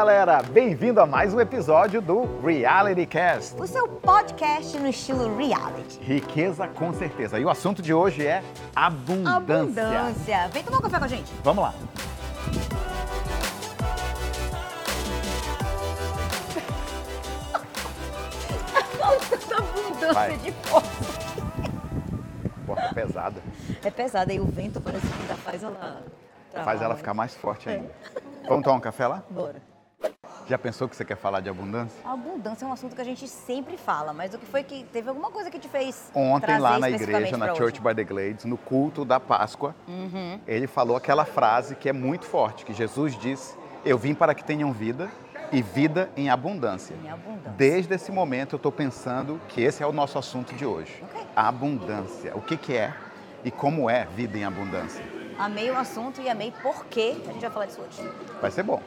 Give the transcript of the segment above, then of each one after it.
galera! Bem-vindo a mais um episódio do Reality Cast. O seu podcast no estilo reality. Riqueza com certeza. E o assunto de hoje é abundância. Abundância. Vem tomar um café com a gente. Vamos lá. Tanta abundância Vai. de força. Porta pesada. É pesada e o vento parece que ainda faz ela... travar Faz ela ficar mais forte ainda. Vamos tomar um café lá? Bora. Já pensou que você quer falar de abundância? A abundância é um assunto que a gente sempre fala, mas o que foi que teve alguma coisa que te fez Ontem lá na igreja, na Church hoje? Uhum. by the Glades, no culto da Páscoa, ele falou aquela frase que é muito forte, que Jesus disse, eu vim para que tenham vida e vida em abundância. Em abundância. Desde esse momento eu estou pensando que esse é o nosso assunto de hoje. Ok. A abundância. O que, que é e como é vida em abundância. Amei o assunto e amei por quê. A gente vai falar disso hoje. Vai ser bom.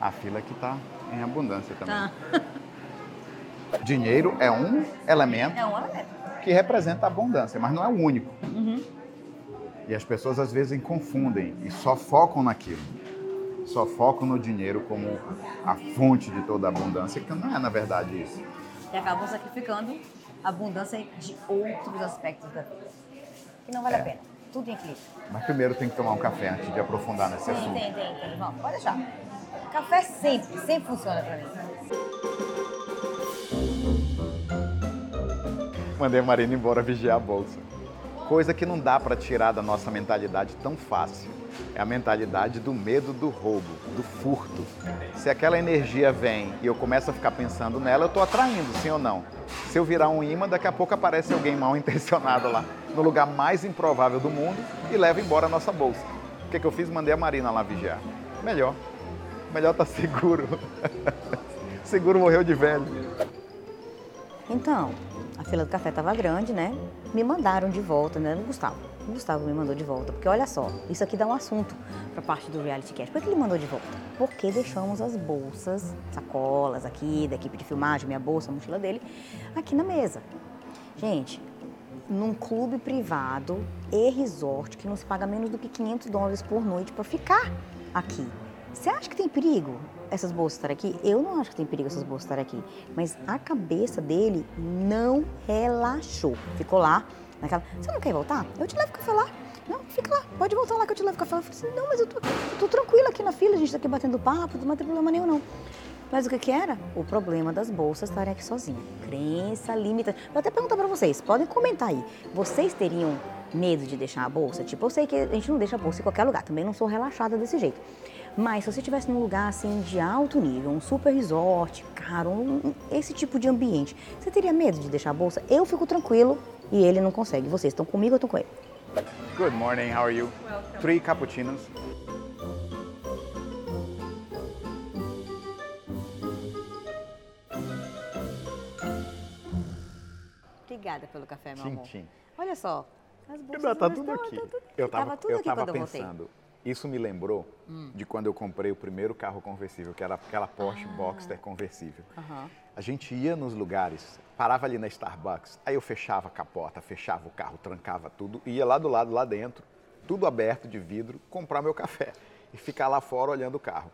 A fila aqui está em abundância também. Tá. Dinheiro é um elemento É um elemento. que representa a abundância, mas não é o único. Uhum. E as pessoas às vezes confundem e só focam naquilo. Só focam no dinheiro como a fonte de toda a abundância, que não é na verdade isso. E acabam sacrificando a abundância de outros aspectos da vida. Que não vale É. a pena. Tudo em equilíbrio. Mas primeiro tem que tomar um café antes de aprofundar nesse Tem, assunto. tem, tem, tem. Vamos, pode deixar. Café sempre, sempre funciona pra mim. Mandei a Marina embora vigiar a bolsa. Coisa que não dá para tirar da nossa mentalidade tão fácil. É a mentalidade do medo do roubo, do furto. Se aquela energia vem e eu começo a ficar pensando nela, eu estou atraindo, sim ou não? Se eu virar um imã, daqui a pouco aparece alguém mal intencionado lá, no lugar mais improvável do mundo e leva embora a nossa bolsa. O que, que eu fiz? Mandei a Marina lá vigiar. Melhor. Melhor tá seguro. seguro morreu de velho. Então, a fila do café tava grande, né? Me mandaram de volta, né? O Gustavo. O Gustavo me mandou de volta. Porque olha só, isso aqui dá um assunto pra parte do reality cast. Por que ele mandou de volta? Porque deixamos as bolsas, sacolas aqui, da equipe de filmagem, minha bolsa, a mochila dele, aqui na mesa. Gente, num clube privado e resort que nos paga menos do que 500 dólares por noite para ficar aqui. Você acha que tem perigo essas bolsas estarem aqui? Eu não acho que tem perigo essas bolsas estarem aqui. Mas a cabeça dele não relaxou. Ficou lá, naquela. Você não quer voltar? Eu te levo café lá. Não, fica lá, pode voltar lá que eu te levo café. Eu falei assim, não, mas eu tô, eu tô tranquila aqui na fila, a gente tá aqui batendo papo, não tem problema nenhum, não. Mas o que que era? O problema das bolsas estarem aqui sozinhas. Crença limitante. Vou até perguntar pra vocês, podem comentar aí. Vocês teriam medo de deixar a bolsa? Tipo, eu sei que a gente não deixa a bolsa em qualquer lugar, também não sou relaxada desse jeito. Mas se você estivesse num lugar assim de alto nível, um super resort, caro, um- esse tipo de ambiente, você teria medo de deixar a bolsa? Eu fico tranquilo e ele não consegue. Vocês estão comigo ou estão com ele? Good morning, how are you? Three cappuccinos. Obrigada pelo café, meu Tchim, amor. tchim. Olha só. As bolsas Tá, tudo estão- aqui. tá tudo aqui. Eu tava, Tava tudo eu tava eu pensando. Isso me lembrou de quando eu comprei o primeiro carro conversível, que era aquela Porsche Boxster conversível. Aham. A gente ia nos lugares, parava ali na Starbucks, aí eu fechava a capota, fechava o carro, trancava tudo, ia lá do lado, lá dentro, tudo aberto de vidro, comprar meu café e ficar lá fora olhando o carro.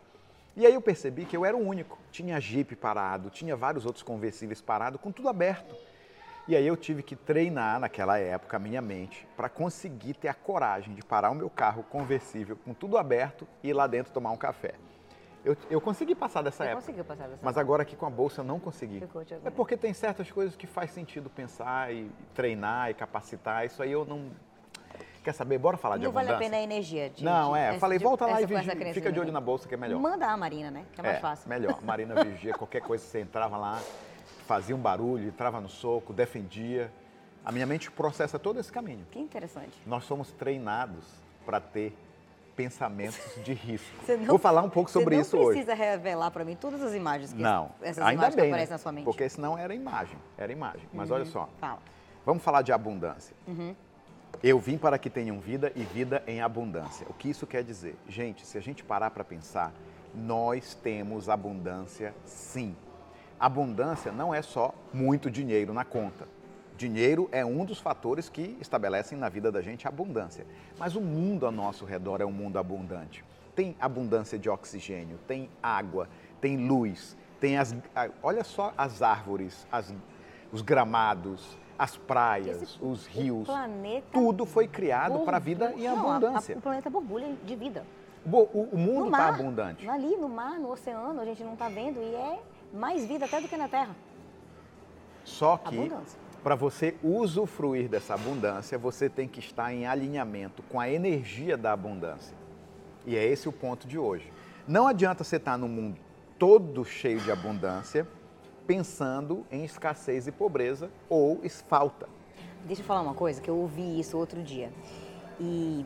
E aí eu percebi que eu era o único. Tinha Jeep parado, tinha vários outros conversíveis parados, com tudo aberto. E aí eu tive que treinar naquela época a minha mente para conseguir ter a coragem de parar o meu carro conversível com tudo aberto e ir lá dentro tomar um café. Eu, eu consegui passar dessa Você época. conseguiu passar dessa Mas agora aqui com a bolsa eu não consegui. Ficou te É porque tem certas coisas que faz sentido pensar e treinar e capacitar. Isso aí eu não. Quer saber? Bora falar de Não vale a abundância? pena a energia de. Não, de- é. Falei, de- volta lá e vigia, fica de olho na bolsa que é melhor. Manda a Marina, né? Que é mais fácil. Melhor. Marina vigia, qualquer coisa você entrava lá, fazia um barulho, entrava no soco, defendia. A minha mente processa todo esse caminho. Que interessante. Nós somos treinados para ter pensamentos de risco. Não- Vou falar um pouco sobre isso Você não hoje. precisa revelar pra mim todas as imagens que Não, essas ainda imagens bem, aparecem né? na sua mente. porque senão era imagem, era imagem. Mas olha só, Fala. vamos falar de abundância. Uhum. Eu vim para que tenham vida e vida em abundância. O que isso quer dizer? Gente, se a gente parar para pensar, nós temos abundância sim. Abundância não é só muito dinheiro na conta. Dinheiro é um dos fatores que estabelecem na vida da gente a abundância. Mas o mundo ao nosso redor é um mundo abundante. tem abundância de oxigênio, tem água, tem luz, tem as. Olha só as árvores, as, os gramados, as praias, Esse, os rios. Tudo foi criado para a vida em abundância. A, a, o planeta borbulha de vida. O, o mundo está abundante. Ali no mar, no oceano, a gente não está vendo e é mais vida até do que na Terra. Só que para você usufruir dessa abundância, você tem que estar em alinhamento com a energia da abundância. E é esse o ponto de hoje. Não adianta você estar no mundo todo cheio de abundância, pensando em escassez e pobreza ou falta. Deixa eu falar uma coisa, que eu ouvi isso outro dia. E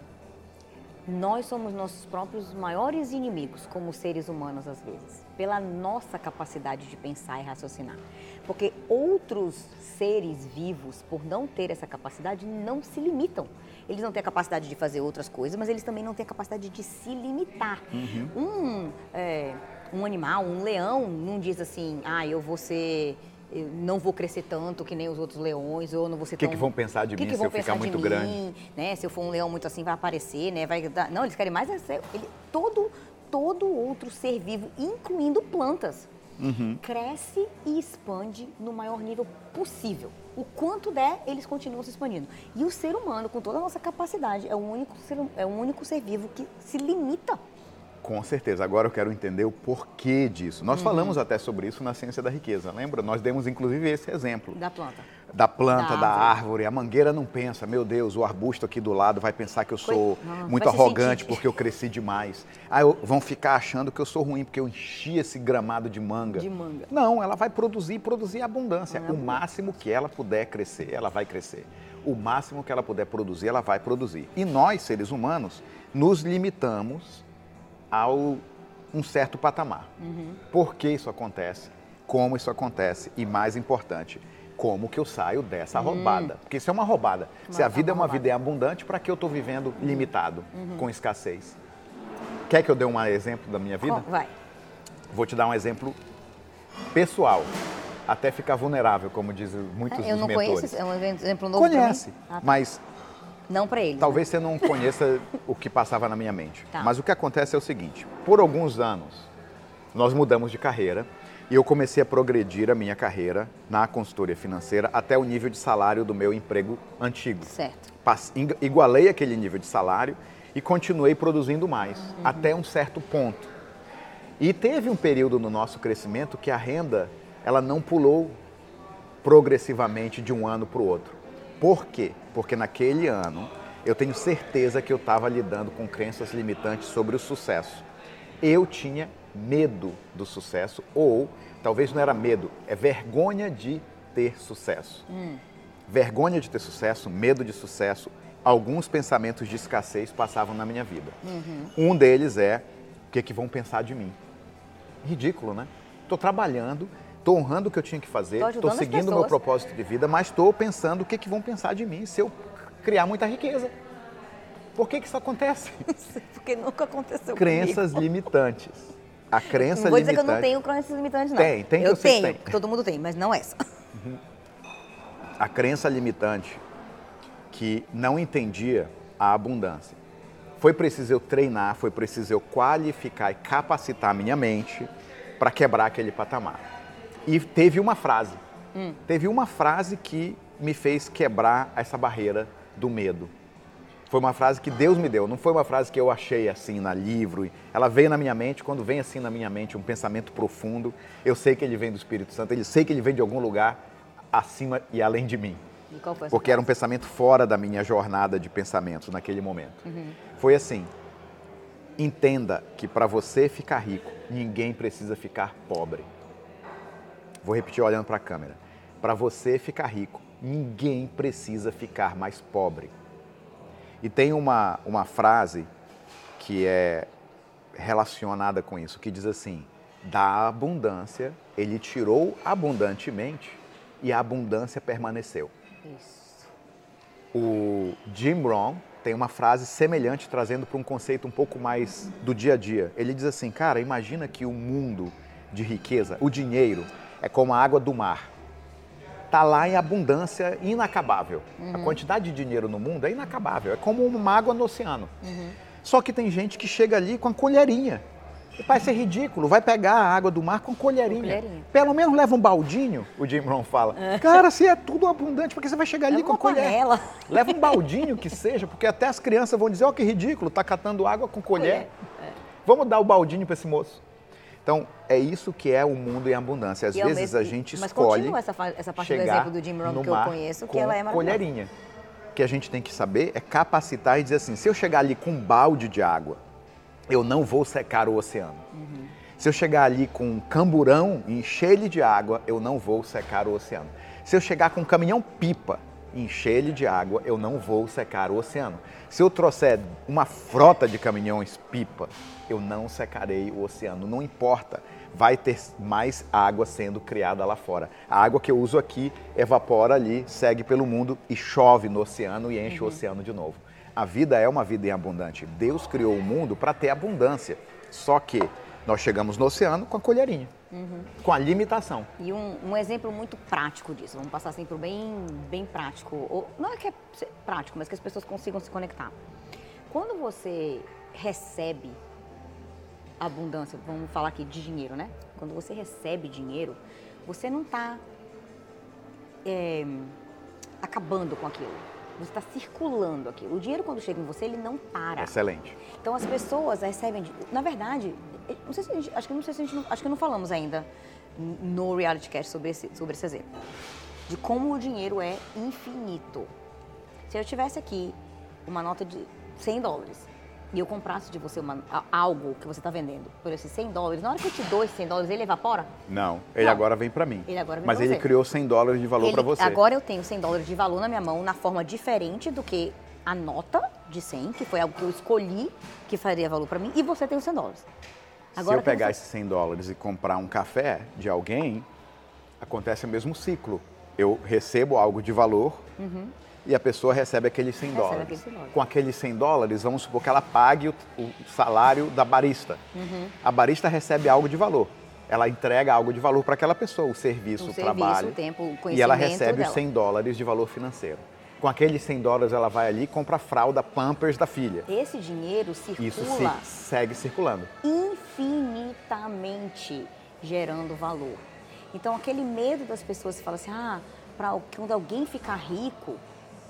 nós somos nossos próprios maiores inimigos como seres humanos às vezes, pela nossa capacidade de pensar e raciocinar. Porque outros seres vivos, por não ter essa capacidade, não se limitam. Eles não têm a capacidade de fazer outras coisas, mas eles também não têm a capacidade de se limitar. Uhum. Um, é, um animal, um leão, não diz assim, ah, eu vou ser eu não vou crescer tanto que nem os outros leões, ou não vou ser que tão... O que vão pensar de que mim que se eu ficar muito grande? Né? Se eu for um leão muito assim, vai aparecer, né? Vai dar... Não, eles querem mais... É. Ele... Todo, todo outro ser vivo, incluindo plantas, uhum. cresce e expande no maior nível possível. O quanto der, eles continuam se expandindo. E o ser humano, com toda a nossa capacidade, é o único ser, é o único ser vivo que se limita com certeza. Agora eu quero entender o porquê disso. Nós uhum. falamos até sobre isso na Ciência da Riqueza, lembra? Nós demos inclusive esse exemplo. Da planta. Da planta, da, da árvore. árvore. A mangueira não pensa, meu Deus, o arbusto aqui do lado vai pensar que eu sou não, muito arrogante porque eu cresci demais. Aí vão ficar achando que eu sou ruim porque eu enchi esse gramado de manga. De manga. Não, ela vai produzir, produzir abundância. É o máximo que ela puder crescer, ela vai crescer. O máximo que ela puder produzir, ela vai produzir. E nós, seres humanos, nos limitamos ao um certo patamar. Uhum. Por que isso acontece? Como isso acontece? E mais importante, como que eu saio dessa uhum. roubada? Porque isso é uma roubada. Uma, Se a vida é uma roubada. vida abundante, para que eu estou vivendo limitado, uhum. com escassez? Quer que eu dê um exemplo da minha vida? Vai. Vou te dar um exemplo pessoal. Até ficar vulnerável, como dizem muitos é, eu dos mentores. Eu não conheço, é um exemplo novo Conhece, ah, tá. mas não para ele. Talvez né? você não conheça o que passava na minha mente. Tá. Mas o que acontece é o seguinte: por alguns anos, nós mudamos de carreira e eu comecei a progredir a minha carreira na consultoria financeira até o nível de salário do meu emprego antigo. Certo. Igualei aquele nível de salário e continuei produzindo mais, uhum. até um certo ponto. E teve um período no nosso crescimento que a renda ela não pulou progressivamente de um ano para o outro. Por quê? Porque naquele ano eu tenho certeza que eu estava lidando com crenças limitantes sobre o sucesso. Eu tinha medo do sucesso, ou talvez não era medo, é vergonha de ter sucesso. Hum. Vergonha de ter sucesso, medo de sucesso, alguns pensamentos de escassez passavam na minha vida. Uhum. Um deles é: o que, é que vão pensar de mim? Ridículo, né? Estou trabalhando, estou honrando o que eu tinha que fazer, estou seguindo o meu propósito de vida, mas estou pensando o que, que vão pensar de mim se eu criar muita riqueza. Por que, que isso acontece? Porque nunca aconteceu Crenças comigo. limitantes. A crença não vou dizer limitante... que eu não tenho crenças limitantes, não. Tem, tem Eu tenho, têm. todo mundo tem, mas não essa. Uhum. A crença limitante que não entendia a abundância. Foi preciso eu treinar, foi preciso eu qualificar e capacitar a minha mente para quebrar aquele patamar. E teve uma frase. Hum. Teve uma frase que me fez quebrar essa barreira do medo. Foi uma frase que Deus me deu, não foi uma frase que eu achei assim na livro. Ela veio na minha mente, quando vem assim na minha mente um pensamento profundo, eu sei que ele vem do Espírito Santo, eu sei que ele vem de algum lugar acima e além de mim. Porque era um pensamento fora da minha jornada de pensamentos naquele momento. Uhum. Foi assim: entenda que para você ficar rico, ninguém precisa ficar pobre. Vou repetir olhando para a câmera. Para você ficar rico, ninguém precisa ficar mais pobre. E tem uma, uma frase que é relacionada com isso, que diz assim: da abundância, ele tirou abundantemente e a abundância permaneceu. Isso. O Jim Rohn tem uma frase semelhante, trazendo para um conceito um pouco mais do dia a dia. Ele diz assim: cara, imagina que o mundo de riqueza, o dinheiro, é como a água do mar. Está lá em abundância inacabável. Uhum. A quantidade de dinheiro no mundo é inacabável. É como uma água no oceano. Uhum. Só que tem gente que chega ali com a colherinha. E parece ridículo, vai pegar a água do mar com colherinha. colherinha. Pelo menos leva um baldinho, o Jim Rohn fala. Cara, se é tudo abundante, porque você vai chegar ali Leva com a uma colher? panela. Leva um baldinho que seja, porque até as crianças vão dizer, ó que ridículo, tá catando água com colher. Vamos dar o baldinho para esse moço. Então, é isso que é o mundo em abundância. Às E vezes mesmo- a gente mas escolhe continua essa essa parte do exemplo do Jim Rohn que eu conheço, que ela é maravilhosa. colherinha. O que a gente tem que saber é capacitar e dizer assim, se eu chegar ali com um balde de água, eu não vou secar o oceano. Uhum. Se eu chegar ali com um camburão e encher ele de água, eu não vou secar o oceano. Se eu chegar com um caminhão pipa encher ele de água, eu não vou secar o oceano. Se eu trouxer uma frota de caminhões pipa, eu não secarei o oceano. Não importa, vai ter mais água sendo criada lá fora. A água que eu uso aqui evapora ali, segue pelo mundo e chove no oceano e enche o oceano de novo. A vida é uma vida em abundante. Deus criou o mundo para ter abundância. Só que nós chegamos no oceano com a colherinha, com a limitação. E um, um exemplo muito prático disso, vamos passar assim para o bem, bem prático. Ou, não é que é prático, mas que as pessoas consigam se conectar. Quando você recebe abundância, vamos falar aqui de dinheiro, né? Quando você recebe dinheiro, você não está acabando com aquilo. Você está circulando aquilo. O dinheiro, quando chega em você, ele não para. Excelente. Então as pessoas recebem, na verdade, eh, não sei se a gente, acho que não sei se a gente, não- acho que não falamos ainda no reality cast sobre esse, sobre esse exemplo, de como o dinheiro é infinito. Se eu tivesse aqui uma nota de 100 dólares e eu comprasse de você uma- algo que você está vendendo por esses 100 dólares, na hora que eu te dou esses 100 dólares, ele evapora? Não, ele Não. agora vem para mim. Ele agora vem Mas ele você. criou 100 dólares de valor para você. Agora eu tenho 100 dólares de valor na minha mão na forma diferente do que a nota de 100, que foi algo que eu escolhi que faria valor para mim, e você tem os 100 dólares. Se eu pegar você- esses 100 dólares e comprar um café de alguém, acontece o mesmo ciclo. Eu recebo algo de valor e a pessoa recebe aqueles 100 Recebe dólares. aqueles 100 dólares. Com aqueles 100 dólares, vamos supor que ela pague o, o salário da barista. Uhum. A barista recebe algo de valor. Ela entrega algo de valor para aquela pessoa, o serviço, O o, serviço, trabalho. o tempo, o E ela conhecimento recebe dela. os 100 dólares de valor financeiro. Com aqueles 100 dólares, ela vai ali e compra a fralda Pampers da filha. Esse dinheiro circula Isso se, segue circulando. infinitamente gerando valor. Então, aquele medo das pessoas que falam assim, ah, pra, quando alguém ficar rico,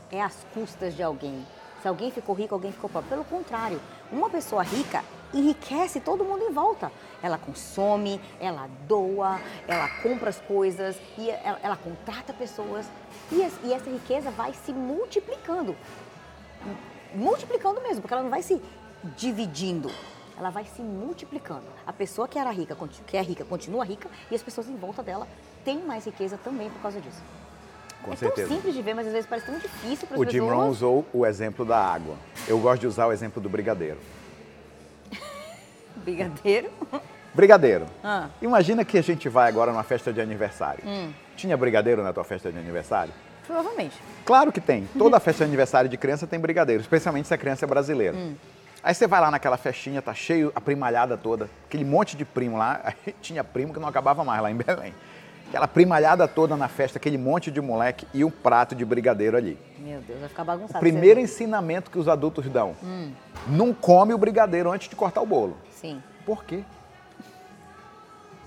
é às custas de alguém. Se alguém ficou rico, alguém ficou pobre. Pelo contrário, uma pessoa rica enriquece todo mundo em volta. Ela consome, ela doa, ela compra as coisas, e ela, ela contrata pessoas. E, es- e essa riqueza vai se multiplicando multiplicando mesmo, porque ela não vai se dividindo, ela vai se multiplicando. A pessoa que era rica, que é rica, continua rica e as pessoas em volta dela têm mais riqueza também por causa disso. Com é certeza. tão simples de ver, mas às vezes parece tão difícil para as O pessoas. Jim Rohn usou o exemplo da água. Eu gosto de usar o exemplo do brigadeiro. Brigadeiro. Brigadeiro. Ah. Imagina que a gente vai agora numa festa de aniversário. Hum. Tinha brigadeiro na tua festa de aniversário? Provavelmente. Claro que tem. Toda festa de aniversário de criança tem brigadeiro, especialmente se a criança é brasileira. Hum. Aí você vai lá naquela festinha, tá cheio, a primalhada toda, aquele monte de primo lá, aí tinha primo que não acabava mais lá em Belém. Aquela primalhada toda na festa, aquele monte de moleque e um prato de brigadeiro ali. Meu Deus, vai ficar bagunçado. Primeiro você ensinamento que os adultos dão: Hum. não come o brigadeiro antes de cortar o bolo. Sim. Por quê?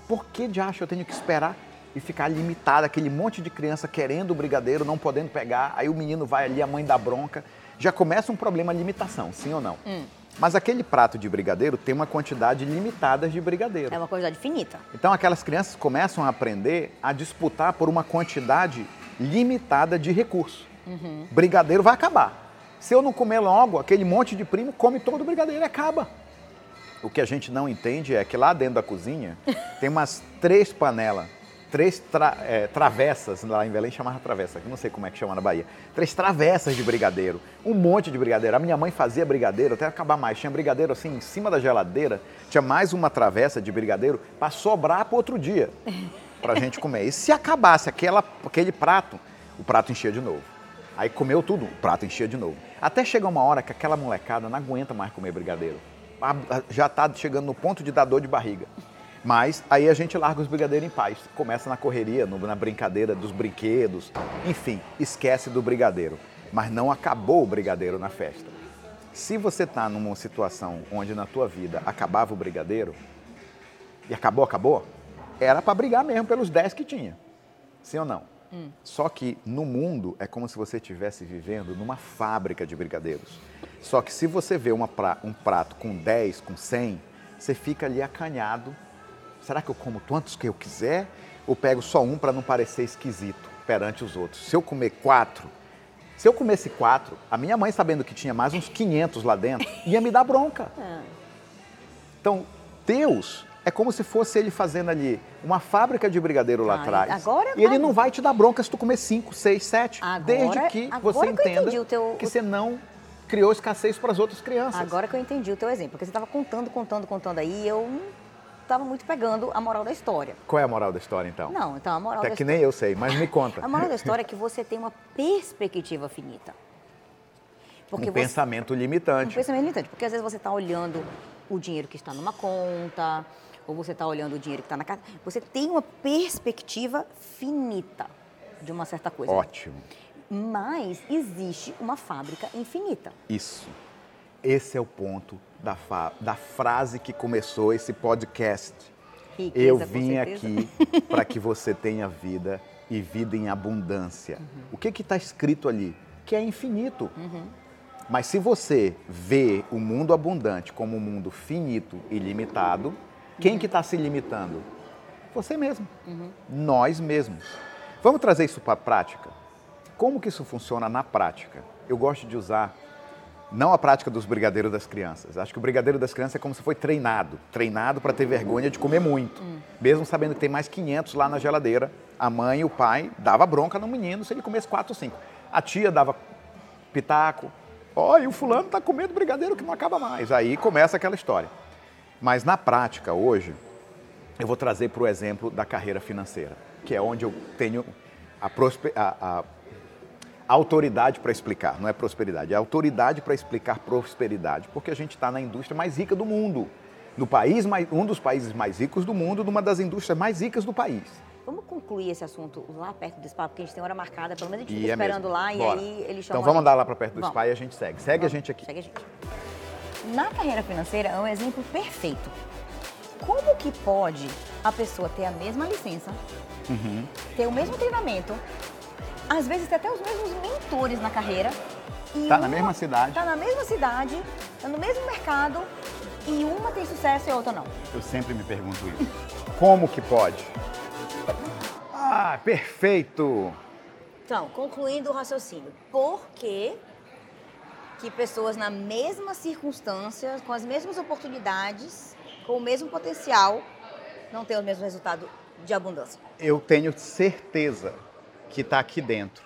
Por que de acho eu tenho que esperar e ficar limitado, aquele monte de criança querendo o brigadeiro, não podendo pegar, aí o menino vai ali, a mãe dá bronca. Já começa um problema de limitação, sim ou não? Hum. Mas aquele prato de brigadeiro tem uma quantidade limitada de brigadeiro. É uma quantidade finita. Então aquelas crianças começam a aprender a disputar por uma quantidade limitada de recurso. Brigadeiro vai acabar. Se eu não comer logo, aquele monte de primo come todo o brigadeiro e acaba. O que a gente não entende é que lá dentro da cozinha tem umas três panelas, três tra- é, travessas, lá em Belém chamava travessa, que não sei como é que chama na Bahia. Três travessas de brigadeiro, um monte de brigadeiro. A minha mãe fazia brigadeiro até acabar mais. Tinha brigadeiro assim em cima da geladeira, tinha mais uma travessa de brigadeiro para sobrar para outro dia, para a gente comer. E se acabasse aquela, aquele prato, o prato enchia de novo. Aí comeu tudo, o prato enchia de novo. Até chega uma hora que aquela molecada não aguenta mais comer brigadeiro. Já está chegando no ponto de dar dor de barriga. Mas aí a gente larga os brigadeiros em paz. Começa na correria, no- na brincadeira dos brinquedos. Enfim, esquece do brigadeiro. Mas não acabou o brigadeiro na festa. Se você está numa situação onde na tua vida acabava o brigadeiro, e acabou, acabou, era para brigar mesmo pelos 10 que tinha. Sim ou não? Hum. Só que no mundo é como se você estivesse vivendo numa fábrica de brigadeiros. Só que se você vê pra, um prato com 10, com 100, você fica ali acanhado. Será que eu como quantos que eu quiser? Ou pego só um para não parecer esquisito perante os outros? Se eu comer quatro, se eu comesse quatro, a minha mãe, sabendo que tinha mais uns 500 lá dentro, ia me dar bronca. É. Então, Deus é como se fosse ele fazendo ali uma fábrica de brigadeiro lá ah, atrás. Agora, e ele não vai te dar bronca se tu comer 5, 6, 7. Desde que você entenda que, teu... que você não criou escassez para as outras crianças. Agora que eu entendi o teu exemplo. Porque você estava contando, contando, contando aí e eu estava muito pegando a moral da história. Qual é a moral da história, então? Não, então a moral Até da que história... nem eu sei, mas me conta. a moral da história é que você tem uma perspectiva finita. Porque um você... pensamento limitante. Um pensamento limitante. Porque às vezes você está olhando o dinheiro que está numa conta, ou você está olhando o dinheiro que está na casa. Você tem uma perspectiva finita de uma certa coisa. Ótimo. Mas existe uma fábrica infinita. Isso. Esse é o ponto da, da frase que começou esse podcast. Riqueza, Eu vim aqui para que você tenha vida e vida em abundância. Uhum. O que está escrito ali? Que é infinito. Uhum. Mas se você vê o mundo abundante como um mundo finito e limitado, quem que está se limitando? Você mesmo. Uhum. Nós mesmos. Vamos trazer isso para a prática? Como que isso funciona na prática? Eu gosto de usar não a prática dos brigadeiros das crianças. Acho que o brigadeiro das crianças é como se foi treinado, treinado para ter vergonha de comer muito. Hum. Mesmo sabendo que tem mais 500 lá na geladeira, a mãe e o pai dava bronca no menino se ele comesse 4 ou 5. A tia dava pitaco. Ó, oh, e o fulano está comendo brigadeiro que não acaba mais. Aí começa aquela história. Mas na prática, hoje, eu vou trazer para o exemplo da carreira financeira, que é onde eu tenho a, a, a autoridade para explicar, não é prosperidade, é autoridade para explicar prosperidade, porque a gente está na indústria mais rica do mundo, no país mais, um dos países mais ricos do mundo, numa das indústrias mais ricas do país. Vamos concluir esse assunto lá perto do spa, porque a gente tem hora marcada, pelo menos a gente fica é esperando mesmo. lá Bora. e aí ele chama Então vamos andar lá para perto do vamos. spa e a gente segue. Segue vamos. a gente aqui. Segue a gente. Na carreira financeira é um exemplo perfeito. Como que pode a pessoa ter a mesma licença, uhum. ter o mesmo treinamento, às vezes ter até os mesmos mentores na carreira. E tá uma, na mesma cidade. Tá na mesma cidade, tá no mesmo mercado e uma tem sucesso e a outra não. Eu sempre me pergunto isso. Como que pode? Ah, perfeito! Então, concluindo o raciocínio, por que que pessoas na mesma circunstância, com as mesmas oportunidades, com o mesmo potencial, não têm o mesmo resultado de abundância? Eu tenho certeza que está aqui dentro.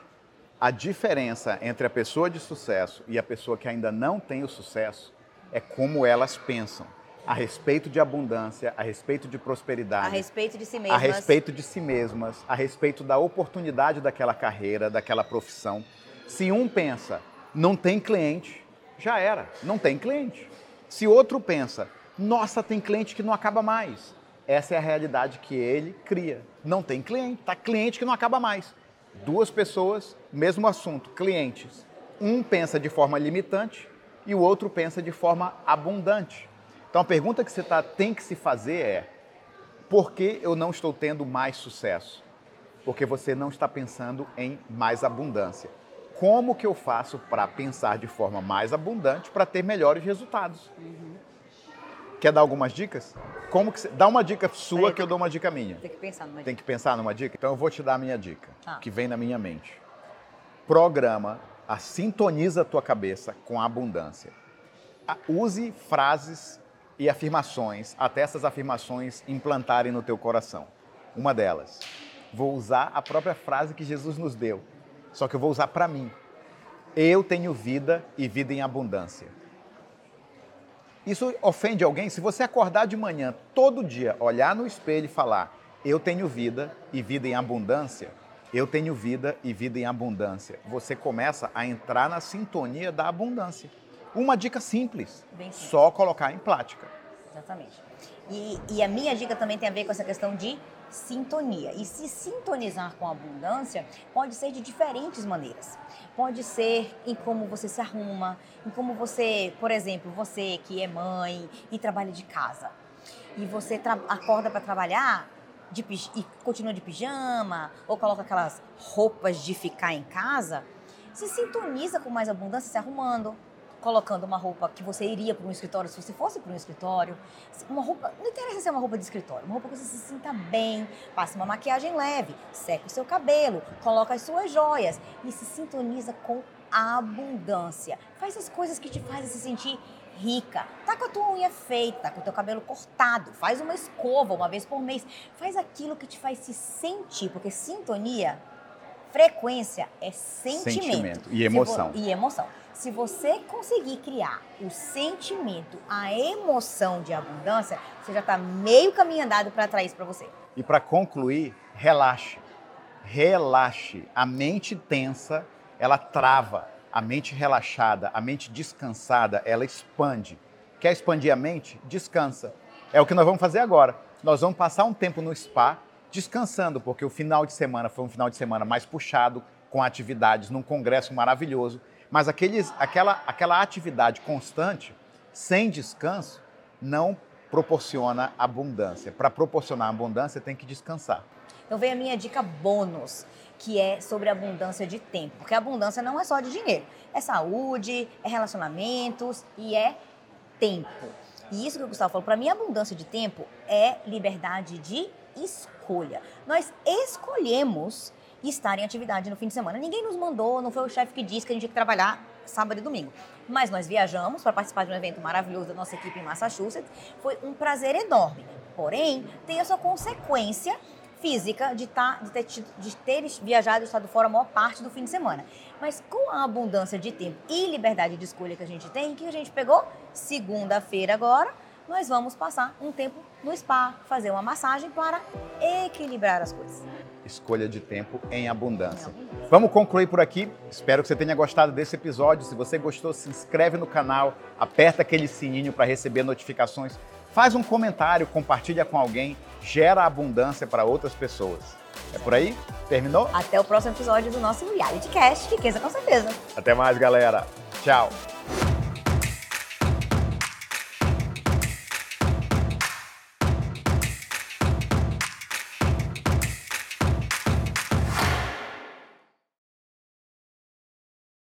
A diferença entre a pessoa de sucesso e a pessoa que ainda não tem o sucesso é como elas pensam a respeito de abundância, a respeito de prosperidade, a respeito de si mesmas, a respeito de si mesmas, a respeito da oportunidade daquela carreira, daquela profissão. Se um pensa, não tem cliente, já era, não tem cliente. Se outro pensa, nossa, tem cliente que não acaba mais. Essa é a realidade que ele cria. Não tem cliente, tá cliente que não acaba mais. Duas pessoas, mesmo assunto, clientes. Um pensa de forma limitante e o outro pensa de forma abundante. Então a pergunta que você tá, tem que se fazer é: por que eu não estou tendo mais sucesso? Porque você não está pensando em mais abundância como que eu faço para pensar de forma mais abundante para ter melhores resultados. Uhum. Quer dar algumas dicas? Como que dá uma dica sua que eu dou uma dica minha. Tem que pensar numa dica. Tem que pensar numa dica. Então eu vou te dar a minha dica, ah. que vem na minha mente. Programa, a sintoniza a tua cabeça com a abundância. Use frases e afirmações até essas afirmações implantarem no teu coração. Uma delas, vou usar a própria frase que Jesus nos deu só que eu vou usar para mim. Eu tenho vida e vida em abundância. Isso ofende alguém? Se você acordar de manhã, todo dia, olhar no espelho e falar: Eu tenho vida e vida em abundância, eu tenho vida e vida em abundância, você começa a entrar na sintonia da abundância. Uma dica simples, simples. só colocar em prática. Exatamente. E, e a minha dica também tem a ver com essa questão de sintonia. E se sintonizar com a abundância pode ser de diferentes maneiras. Pode ser em como você se arruma, em como você, por exemplo, você que é mãe e trabalha de casa, e você acorda para trabalhar de, e continua de pijama, ou coloca aquelas roupas de ficar em casa, se sintoniza com mais abundância se arrumando, colocando uma roupa que você iria para um escritório se você fosse para um escritório. Uma roupa, não interessa ser uma roupa de escritório, uma roupa que você se sinta bem, passe uma maquiagem leve, seque o seu cabelo, coloca as suas joias e se sintoniza com a abundância. Faz as coisas que te fazem se sentir rica. Tá com a tua unha feita, tá com o teu cabelo cortado, faz uma escova uma vez por mês. Faz aquilo que te faz se sentir, porque sintonia, frequência é sentimento. Sentimento e emoção. e emoção. Se você conseguir criar o sentimento, a emoção de abundância, você já está meio caminho andado para atrair isso para você. E para concluir, relaxe. Relaxe. A mente tensa, ela trava. A mente relaxada, a mente descansada, ela expande. Quer expandir a mente? Descansa. É o que nós vamos fazer agora. Nós vamos passar um tempo no spa descansando, porque o final de semana foi um final de semana mais puxado, com atividades num congresso maravilhoso. Mas aqueles, aquela, aquela atividade constante, sem descanso, não proporciona abundância. Para proporcionar abundância, tem que descansar. Então vem a minha dica bônus, que é sobre abundância de tempo. Porque abundância não é só de dinheiro, é saúde, é relacionamentos e é tempo. E isso que o Gustavo falou, para mim, abundância de tempo é liberdade de escolha. Nós escolhemos estar em atividade no fim de semana. Ninguém nos mandou, não foi o chefe que disse que a gente tinha que trabalhar sábado e domingo. Mas nós viajamos para participar de um evento maravilhoso da nossa equipe em Massachusetts. Foi um prazer enorme. Porém, tem a sua consequência física de, tá, de, ter, de ter viajado e estado fora a maior parte do fim de semana. Mas com a abundância de tempo e liberdade de escolha que a gente tem, que a gente pegou? Segunda-feira agora, nós vamos passar um tempo no spa, fazer uma massagem para equilibrar as coisas. Escolha de tempo em abundância. Vamos concluir por aqui. Espero que você tenha gostado desse episódio. Se você gostou, se inscreve no canal, aperta aquele sininho para receber notificações, faz um comentário, compartilha com alguém, gera abundância para outras pessoas. É por aí? Terminou? Até o próximo episódio do nosso Reality Cast, riqueza com certeza. Até mais, galera. Tchau.